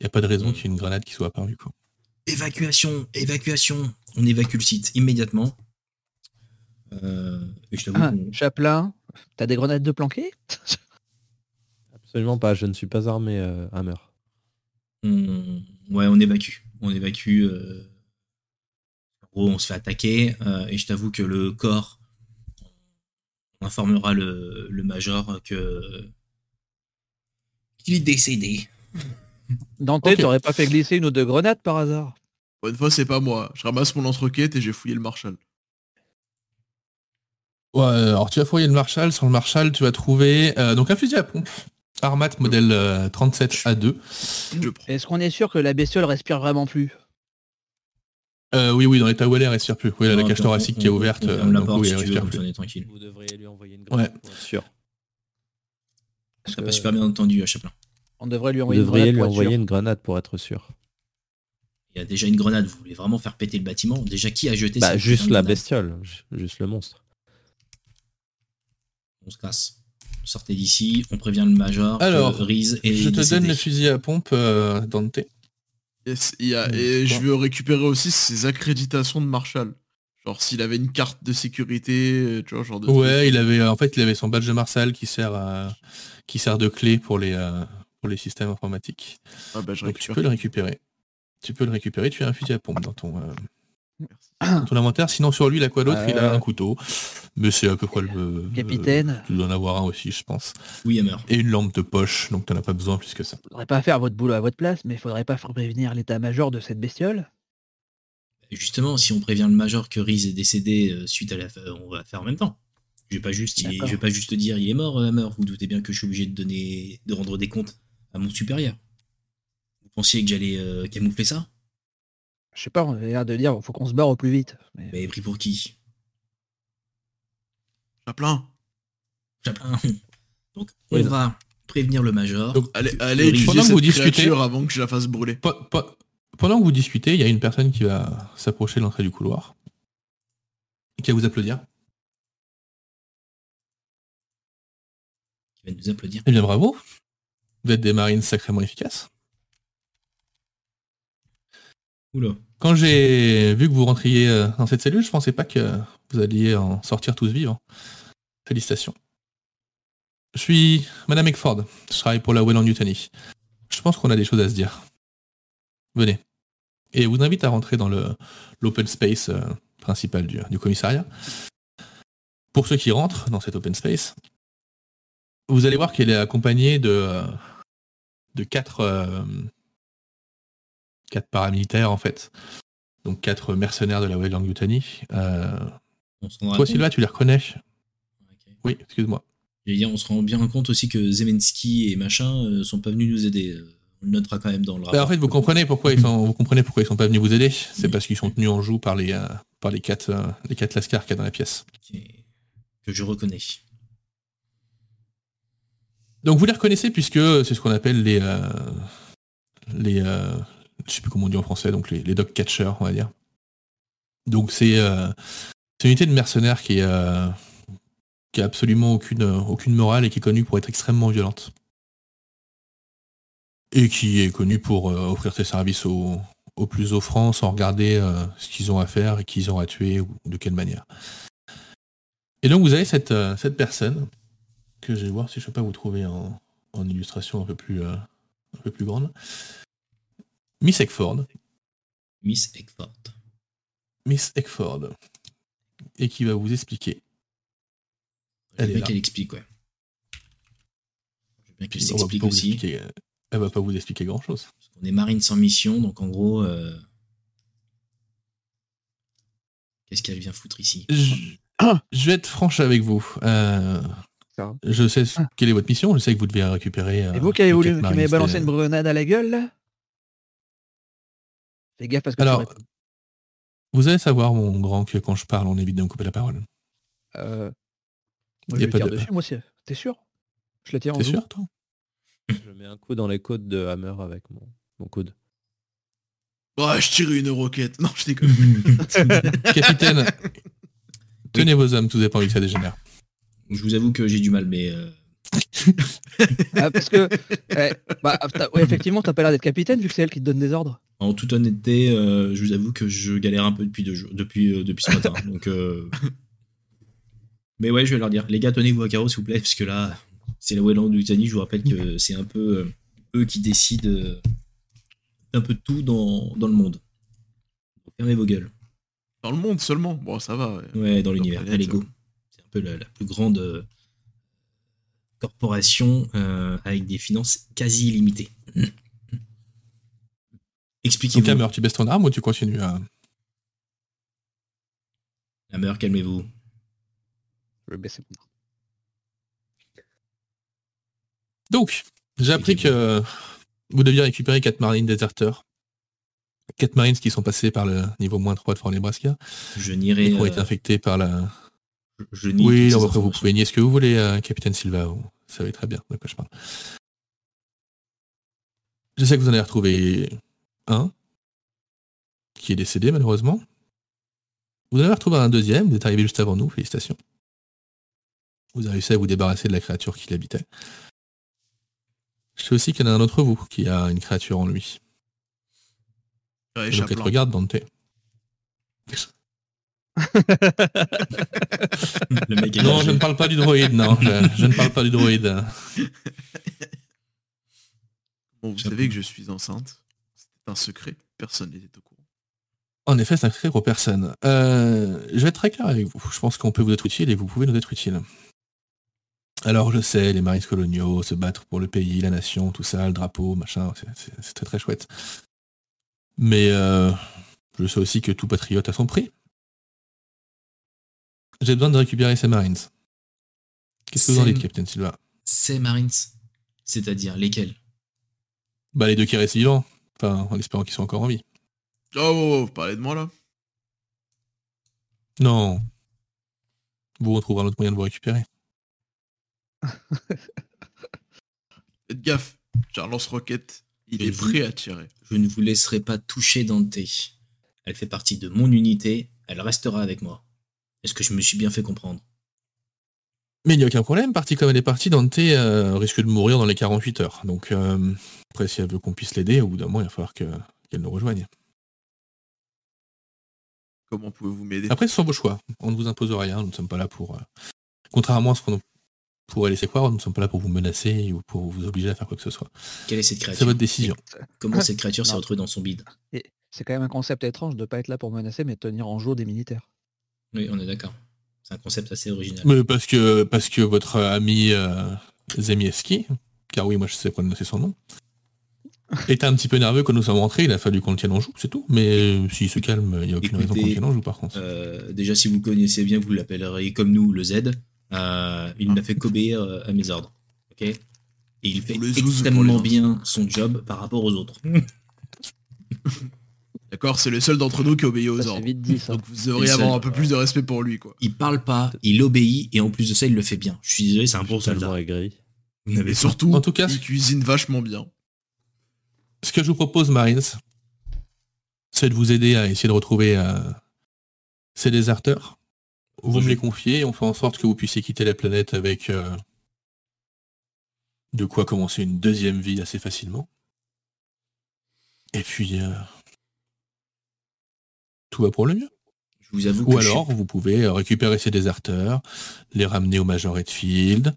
y a pas de raison Mm. qu'il y ait une grenade qui soit apparue. Quoi. Évacuation, évacuation. On évacue le site immédiatement. Euh, et je t'avoue ah, Chaplin, t'as des grenades de planqué Absolument pas, je ne suis pas armé, euh, Hammer. on, ouais, on évacue. On évacue. euh, En gros, on se fait attaquer. euh, et je t'avoue que le corps, on informera le, le major que qu'il est décédé. Dante, Ok. t'aurais pas fait glisser une ou deux grenades par hasard une fois, c'est pas moi. Je ramasse mon lance-roquette et j'ai fouillé le Marshall. Ouais, alors tu vas fouiller le Marshall. Sur le Marshall, tu vas trouver euh, donc un fusil à pompe. Armat modèle euh, 37A2. Je prends. Est-ce qu'on est sûr que la bestiole respire vraiment plus? Euh, oui, oui, dans l'état où elle est, elle respire plus. Oui, elle a la cage thoracique on- qui est ouverte. On euh, ferme la donc porte oui, si elle veux, respire plus. ça on est tranquille. Vous devriez lui envoyer une grenade pour être sûr. Parce T'as que pas super bien entendu à Chaplin. On devrait lui Vous envoyer une grenade lui pour être envoyer sûr. une grenade pour être sûr. Il y a déjà une grenade. Vous voulez vraiment faire péter le bâtiment? Déjà, qui a jeté Bah, juste la bestiole, ju- juste le monstre. On se casse. Sortez d'ici. On prévient le major. que Alors, Reese est Je te décédé. donne le fusil à pompe, euh, Dante. Yes, il y a- Mm, et je veux récupérer aussi ses accréditations de Marshall. Genre s'il avait une carte de sécurité, tu vois, genre de Ouais, il avait, en fait, il avait son badge de Marshall qui sert à, qui sert de clé pour les, euh, pour les systèmes informatiques. Ah bah je Donc tu peux le récupérer. Tu peux le récupérer. Tu as un fusil à pompe dans ton, euh, dans ton inventaire. Sinon, sur lui, il a quoi d'autre Il a Euh. un couteau. Mais c'est à peu près le. Capitaine. euh, tu dois en avoir un aussi, je pense. Oui, Hammer. Et une lampe de poche. Donc t'en as pas besoin plus que ça. Faudrait pas faire votre boulot à votre place, mais faudrait pas faire prévenir l'état-major de cette bestiole. Justement, si on prévient le major que Reese est décédé euh, suite à la... On va faire en même temps. Je vais pas juste, il je vais pas juste dire il est mort, Hammer. Vous doutez bien que je suis obligé de donner, de rendre des comptes à mon supérieur. Vous pensiez que j'allais euh, camoufler ça? Je sais pas, on avait l'air de dire faut qu'on se barre au plus vite. Mais... M'avez pris pour qui? Chaplin. Chaplin. *laughs* Donc on Oui, va prévenir le major. Donc, Allez, allez pendant que vous discutez- avant que je la fasse brûler. Po- po- Pendant que vous discutez, il y a une personne qui va s'approcher de l'entrée du couloir. Et qui va vous applaudir. qui va nous applaudir. Eh bien bravo. Vous êtes des marines sacrément efficaces. Oula. Quand j'ai vu que vous rentriez euh, dans cette cellule, je pensais pas que vous alliez en sortir tous vivants. Félicitations. Je suis Madame Eckford. Je travaille pour la Welland Yutani. Je pense qu'on a des choses à se dire. Venez. Et je vous invite à rentrer dans l'open space euh, principal du, du commissariat. Pour ceux qui rentrent dans cet open space, vous allez voir qu'elle est accompagnée de, euh, de quatre, euh, quatre paramilitaires en fait. Donc quatre mercenaires de la Weyland Yutani. Euh, toi. Sylvain, tu les reconnais? Oui, excuse-moi. On se rend bien compte aussi que Zelensky et machin euh, sont pas venus nous aider. On le notera quand même dans le rapport. Bah, en fait, vous comprenez pourquoi ils sont, vous comprenez pourquoi ils sont pas venus vous aider. C'est parce qu'ils sont tenus en joue par les, euh, par les quatre, les quatre lascars qu'il y a dans la pièce. Que je reconnais. Donc vous les reconnaissez puisque c'est ce qu'on appelle les, euh, les, euh, je sais plus comment on dit en français, donc les, les dog catchers, on va dire. Donc c'est, euh, une unité de mercenaires qui, est, euh, qui a absolument aucune, aucune morale et qui est connue pour être extrêmement violente. Et qui est connue pour euh, offrir ses services aux, plus offrants sans regarder euh, ce qu'ils ont à faire et qui ils ont à tuer ou de quelle manière. Et donc vous avez cette, euh, cette personne que je vais voir si je peux pas vous trouver en, en illustration un peu plus, euh, un peu plus grande. Miss Eckford. Miss Eckford. Miss Eckford. Et qui va vous expliquer. Elle est qu'elle explique, ouais. Je veux bien qu'elle On va s'explique aussi. elle va pas vous expliquer grand chose. Qu'on est marine sans mission, donc en gros, euh, qu'est-ce qu'elle vient foutre ici? Je, je vais être franche avec vous. Euh, Je sais ce- Ah. quelle est votre mission. Je sais que vous devez récupérer. euh, Et vous qui avez voulu, m'avez balancé une grenade à la gueule là? Fais gaffe parce que Alors. Vous allez savoir, mon grand, que quand je parle, on évite de me couper la parole. Euh, y moi, a je le pas tire de- dessus, moi c'est. T'es sûr? Je la tire en T'es sûr, toi? Je mets un coup dans les côtes de Hammer avec mon, mon coude. Ouais, je tire une roquette. Non, je déconne. *laughs* *laughs* Capitaine, tenez vos hommes, tout dépend que ça dégénère. Je vous avoue que j'ai du mal, mais euh, *laughs* Ah, parce que. eh, bah, t'as- ouais, effectivement, t'as pas l'air d'être capitaine vu que c'est elle qui te donne des ordres. en toute honnêteté, euh, je vous avoue que je galère un peu depuis, deux jours, depuis, euh, depuis ce matin. *laughs* donc, euh, Mais ouais, je vais leur dire, les gars, tenez-vous à carreau, s'il vous plaît, parce que là, c'est la Wayland Yutani. Je vous rappelle que c'est un peu euh, eux qui décident euh, un peu de tout dans, dans le monde. Fermez vos gueules. Dans le monde seulement. Bon, ça va. ouais. Ouais, dans l'univers, planète, à l'ego. C'est un peu la, la plus grande euh, corporation euh, avec des finances quasi illimitées. *clears throat* Donc, Expliquez-vous. Hammer, tu baisses ton arme ou tu continues à... Hammer, calmez-vous. Je vais baisser mon arme. Donc, j'ai appris que vous deviez récupérer quatre marines déserteurs. Quatre marines qui sont passés par le niveau moins 3 de Fort Nebraska Je et nierai. qui ont euh, été infectés par la... je- je nie Oui, non, après vous pouvez nier ce que vous voulez, euh, Capitaine Silva, vous savez très bien de quoi je parle. Je sais que vous en avez retrouvé un, qui est décédé malheureusement. Vous en avez retrouvé un deuxième, vous êtes arrivé juste avant nous, félicitations. Vous avez réussi à vous débarrasser de la créature qui l'habitait. Je sais aussi qu'il y en a un d'entre vous qui a une créature en lui. Ouais, donc elle te regarde, Dante. Le mec est Non, je ne parle pas du droïde, non. Je, je ne parle pas du droïde. Bon, vous savez que je suis enceinte. C'était un secret. Personne n'était au courant. En effet, c'est un secret pour personne. Euh, je vais être très clair avec vous. Je pense qu'on peut vous être utile et vous pouvez nous être utile. Alors, je sais, les marines coloniaux, se battre pour le pays, la nation, tout ça, le drapeau, machin, c'est- c'est c'est très très chouette. Mais euh, je sais aussi que tout patriote a son prix. J'ai besoin de récupérer ces marines. Qu'est-ce que vous en dites, Captain Silva? Ces Marines, c'est-à-dire lesquels? Bah, les deux qui restent vivants. Enfin, en espérant qu'ils soient encore en vie. Oh, oh, oh, vous parlez de moi là? Non. Vous retrouverez un autre moyen de vous récupérer. *laughs* Faites gaffe, j'ai un lance-roquette. Il est vous prêt à tirer. Je ne vous laisserai pas toucher Dante. Elle fait partie de mon unité, elle restera avec moi. Est-ce que je me suis bien fait comprendre? Mais il n'y a aucun problème, partie comme elle est partie, Dante euh, risque de mourir dans les 48 heures. Donc, euh, après, si elle veut qu'on puisse l'aider, au bout d'un moment, il va falloir que- qu'elle nous rejoigne. Comment pouvez-vous m'aider? Après, ce sont vos choix. On ne vous impose rien. Nous ne sommes pas là pour. euh, Contrairement à ce qu'on pourrait laisser croire, nous ne sommes pas là pour vous menacer ou pour vous obliger à faire quoi que ce soit. Quelle est cette C'est créature? votre décision. Comment *laughs* cette créature s'est retrouvée dans son bide? C'est quand même un concept étrange de ne pas être là pour menacer, mais de tenir en jour des militaires. Oui, on est d'accord. C'est un concept assez original. Mais parce que, parce que votre ami euh, Zemieski, car oui, moi je sais prononcer son nom, était un petit peu nerveux quand nous sommes rentrés. Il a fallu qu'on le tienne en joue, c'est tout. Mais euh, s'il se calme, il n'y a aucune raison qu'on le Écoutez, tienne en joue par contre. Euh, déjà, si vous le connaissez bien, vous l'appelleriez comme nous le Z. Euh, il n'a fait qu'obéir à mes ordres. ok? Et il fait extrêmement bien son job par rapport aux autres. *laughs* D'accord, c'est le seul d'entre nous qui obéit aux ordres. vite dit, ça. Donc vous devriez avoir un peu plus de respect pour lui, quoi. Il parle pas, il obéit, et en plus de ça, il le fait bien. Je suis désolé, c'est un bon soldat. pas- surtout, En tout cas, il cuisine vachement bien. Ce que je vous propose, Marines, c'est de vous aider à essayer de retrouver euh, ces déserteurs. Vous me les confiez et on fait en sorte que vous puissiez quitter la planète avec euh, de quoi commencer une deuxième vie assez facilement. Et puis, euh, tout va pour le mieux. Je vous avoue que Ou je alors, vous pouvez euh, récupérer ces déserteurs, les ramener au Major Redfield,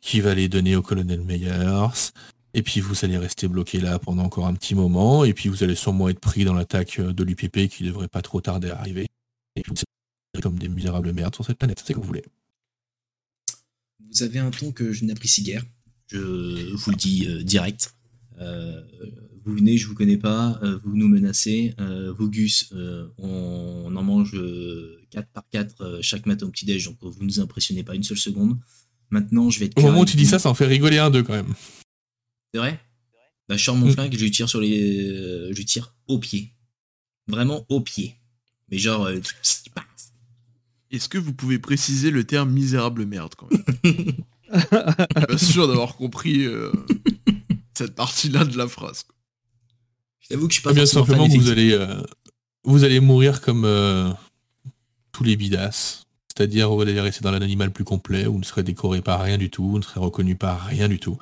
qui va les donner au colonel Meyers, et puis vous allez rester bloqué là pendant encore un petit moment, et puis vous allez sûrement être pris dans l'attaque euh, de l'UPP qui devrait pas trop tarder à arriver. Et puis vous comme des misérables merdes sur cette planète, c'est ce que vous voulez. Vous avez un ton que je n'apprécie guère. Je vous le dis euh, direct. Euh, vous venez, je vous connais pas, euh, vous nous menacez. Euh, vous, Gus, euh, on, on en mange 4 par 4 chaque matin au petit-déj, donc vous nous impressionnez pas une seule seconde. Maintenant, je vais être Au moment où tu dis ça, ça en fait rigoler un d'eux quand même. C'est vrai? Bah, Je sors mon Mm. flingue et je lui tire sur les. je lui tire au pied. Vraiment au pied. Mais genre. euh, Est-ce que vous pouvez préciser le terme misérable merde quand même? Je suis pas sûr d'avoir compris euh, *laughs* cette partie-là de la phrase. quoi. Je t'avoue que je suis pas bien simplement que vous allez, euh, vous allez mourir comme euh, tous les bidasses. C'est-à-dire vous allez rester dans l'animal plus complet, vous ne serez décoré par rien du tout, vous ne serez reconnu par rien du tout.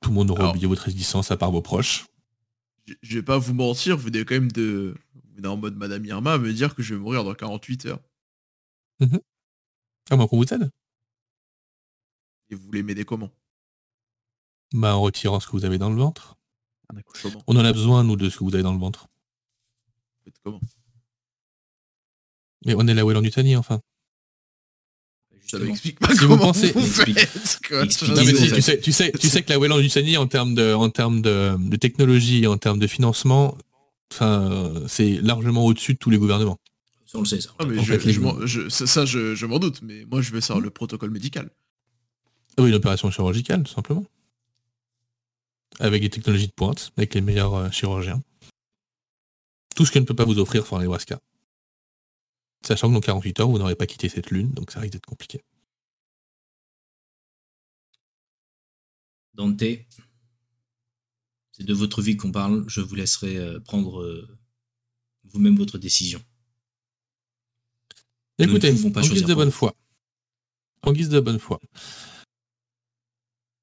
Tout le monde aura Alors- oublié votre existence à part vos proches. Je- vais pas vous mentir, vous venez quand même de... Vous venez en mode Madame Irma à me dire que je vais mourir dans 48 heures. À moins qu'on vous aide? Et vous voulez m'aider comment? Bah, en retirant ce que vous avez dans le ventre. On en a besoin, nous, de ce que vous avez dans le ventre. Faites comment Mais on est là où est enfin. Ça m'explique pas Si vous comment vous, pensez- faites. quoi. Expliquez- Non, mais Dis-nous, si, en fait. tu, sais, tu, sais, tu sais que la Wayland-Lutanie, en termes de, en termes de, de technologie, en termes de financement, enfin, c'est largement au-dessus de tous les gouvernements. Ça, on le sait, ça. Ah, mais En je, fait, les- je m'en- je- ça, ça, je, je m'en doute, mais moi je veux savoir le protocole médical. Ah Oui, une opération chirurgicale, tout simplement. Avec des technologies de pointe, avec les meilleurs euh, chirurgiens. Tout ce que ne peut pas vous offrir Fort Nebraska. Sachant que dans 48 heures, vous n'aurez pas quitté cette lune, donc ça risque d'être compliqué. Dante, c'est de votre vie qu'on parle. Je vous laisserai euh, prendre euh, vous-même votre décision. Écoutez, pas en guise de bonne foi. En guise de bonne foi.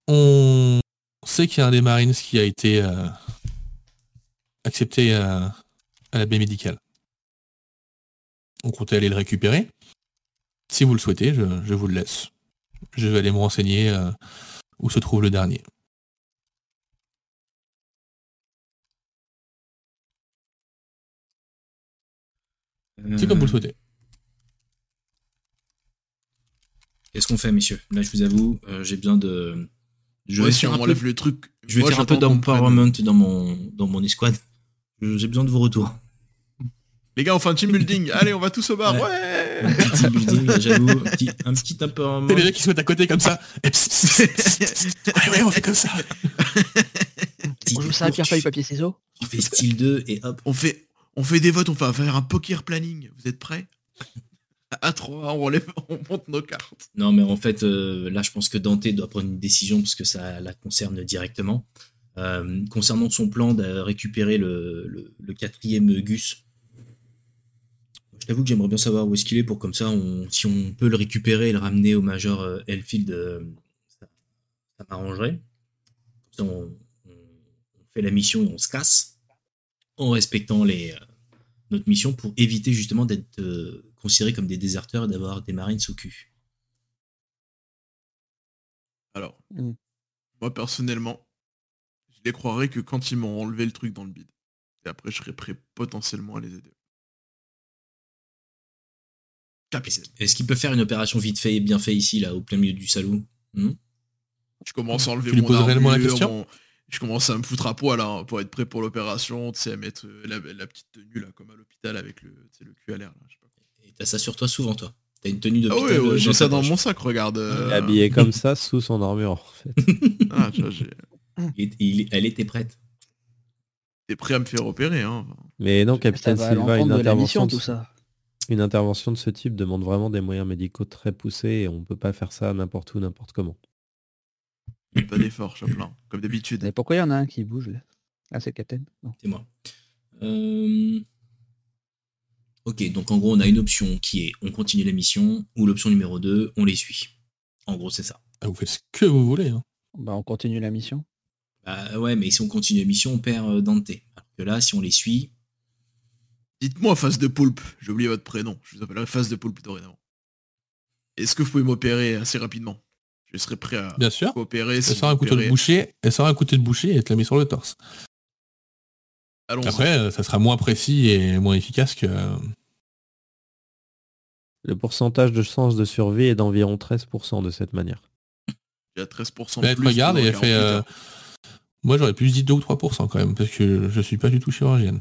On sait qu'il y a un des Marines qui a été euh, accepté à, à la baie médicale. On comptait aller le récupérer. Si vous le souhaitez, je, je vous le laisse. Je vais aller me renseigner euh, où se trouve le dernier. C'est comme vous le souhaitez. Qu'est-ce qu'on fait, messieurs? Là, je vous avoue, euh, j'ai besoin de. Je vais si faire on un peu, le truc, je vais moi, faire un peu d'empowerment dans mon, dans mon escouade. J'ai besoin de vos retours. Les gars, on fait un team building. *laughs* Allez, on va tous au bar. Ouais. Ouais. Petit team building, j'avoue, un petit, un petit empowerment. C'est les gens qui se mettent à côté comme ça. Et pss, pss, pss, pss. ouais, ouais, on fait comme ça. On joue ça à pierre, feuille, papier, ciseaux Tu fais style 2 et hop. On fait, on fait des votes, on va faire un poker planning. Vous êtes prêts? À 3, on, *laughs* on monte nos cartes. Non, mais en fait, euh, là, je pense que Dante doit prendre une décision parce que ça la concerne directement. Euh, concernant son plan de récupérer le, quatrième Gus, je t'avoue que j'aimerais bien savoir où est-ce qu'il est pour comme ça, si on peut le récupérer et le ramener au Major euh, Elfield, ça, m'arrangerait. Comme ça, on, fait la mission et on se casse en respectant les, notre mission pour éviter justement d'être considérés comme des déserteurs et d'avoir des marines au cul. Alors, Mm. moi personnellement, je les croirais que quand ils m'ont enlevé le truc dans le bide. Et après, je serais prêt potentiellement à les aider. Est-ce qu'il peut faire une opération vite fait et bien fait ici, là, au plein milieu du salon? Hmm? Je commence à enlever Tu mon la armure, question? mon- Je commence à me foutre à poil hein, pour être prêt pour l'opération, tu sais, à mettre euh, la, la petite tenue là, comme à l'hôpital avec le, le cul à l'air. là, je sais pas t'as ça sur toi souvent, toi. T'as une tenue de Ah ouais, ouais, j'ai ça dans mon sac, regarde. Il euh, est habillé *laughs* comme ça sous son armure, en fait. ah, tu vois, j'ai- elle était prête. T'es prêt à me faire opérer, hein. Mais non, Capitaine Silva, une mission, intervention, tout de, ça. une intervention de ce type demande vraiment des moyens médicaux très poussés et on peut pas faire ça n'importe où, n'importe comment. Pas d'effort, Chaplin, comme d'habitude. Mais pourquoi il y en a un qui bouge là? Ah, c'est le capitaine Non. C'est moi. Euh, Ok, donc en gros, on a une option qui est on continue la mission, ou l'option numéro 2, on les suit. En gros, c'est ça. Ah, Vous faites ce que vous voulez. hein. Bah, on continue la mission. Bah ouais, mais si on continue la mission, on perd euh, Dante. Alors que là, si on les suit, Dites-moi, face de poulpe, j'ai oublié votre prénom, je vous appellerai face de poulpe dorénavant. Est-ce que vous pouvez m'opérer assez rapidement? Je serai prêt à Bien sûr. coopérer Elle si sort un couteau de boucher, elle sort un couteau de boucher et te la met sur le torse. Après, euh, ça sera moins précis et moins efficace que. Le pourcentage de chance de survie est d'environ 13% de cette manière. J'ai à 13% Mais de plus. regarde et fait. 48 euh, heures. Moi, j'aurais plus dit 2 ou 3% quand même, parce que je suis pas du tout chirurgienne.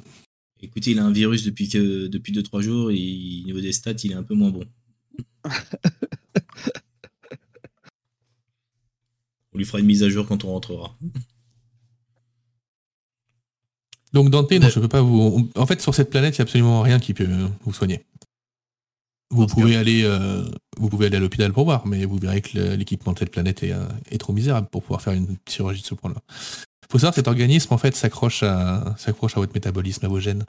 écoutez, il a un virus depuis que depuis 2-3 jours, et au niveau des stats, il est un peu moins bon. *laughs* on lui fera une mise à jour quand on rentrera. Donc Dante, non, je peux pas vous. En fait, sur cette planète, il n'y a absolument rien qui peut vous soigner. Vous pouvez aller, euh, vous pouvez aller à l'hôpital pour voir, mais vous verrez que l'équipement de cette planète est, euh, est trop misérable pour pouvoir faire une chirurgie de ce point-là. Faut savoir, cet organisme en fait s'accroche à, s'accroche à votre métabolisme, à vos gènes.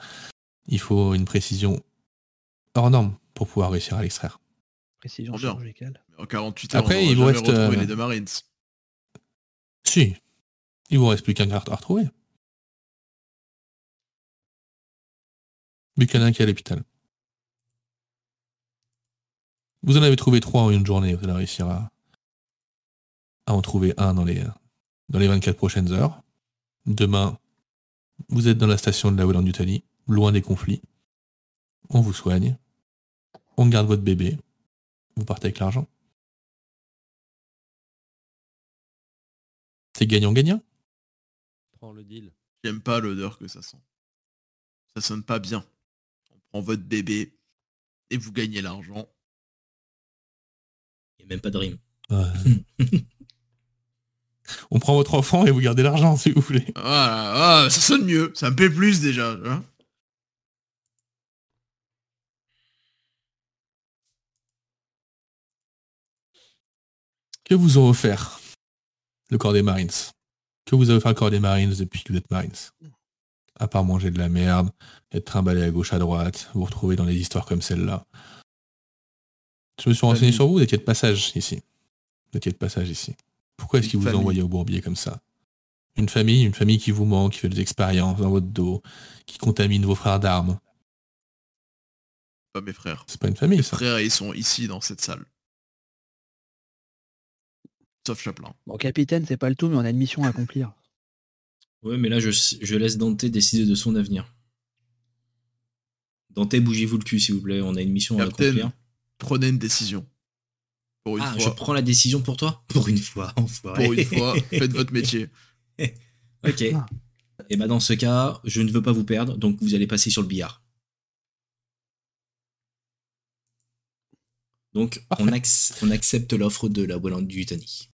Il faut une précision hors norme pour pouvoir réussir à l'extraire. Précision bien. chirurgicale. En 48 heures, Après, on il vous reste, euh, les deux Marines. Si, il vous reste plus qu'un gars à retrouver. Plus qu'un un qui est à l'hôpital. Vous en avez trouvé trois en une journée, vous allez réussir à, à en trouver un dans les, dans les 24 prochaines heures. Demain, vous êtes dans la station de la Wallon d'Italie, loin des conflits. On vous soigne. On garde votre bébé. Vous partez avec l'argent. C'est gagnant-gagnant. Prends le deal. J'aime pas l'odeur que ça sent. Ça sonne pas bien. On prend votre bébé et vous gagnez l'argent. Il n'y a même pas de rime. Ouais. *laughs* On prend votre enfant et vous gardez l'argent si vous voulez. Ah, ah, ça sonne mieux. Ça me plaît plus déjà. hein. Que vous ont offert le corps des Marines? Que vous avez offert le corps des Marines depuis que vous êtes Marines? À part manger de la merde, être trimballé à gauche à droite, vous retrouver dans des histoires comme celle-là. Je me suis renseigné Famille. sur vous, vous étiez de passage ici. Vous étiez de passage ici. Pourquoi est-ce qu'ils vous ont envoyé au bourbier comme ça? Une famille, une famille qui vous manque, qui fait des expériences dans votre dos, qui contamine vos frères d'armes. Pas mes frères. C'est pas une famille, Mes ça. frères, ils sont ici dans cette salle. Sauf Chaplin. Bon, capitaine, c'est pas le tout, mais on a une mission à accomplir. Ouais, mais là, je, je laisse Dante décider de son avenir. Dante, bougez-vous le cul, s'il vous plaît. On a une mission à accomplir prenez une décision. Ah, je prends la décision pour toi Pour une fois, enfoiré. Pour une fois, *laughs* faites votre métier. *laughs* ok. Ah. Et bah dans ce cas, je ne veux pas vous perdre, donc vous allez passer sur le billard. Donc on, accepte l'offre de la Wallande du Titanic.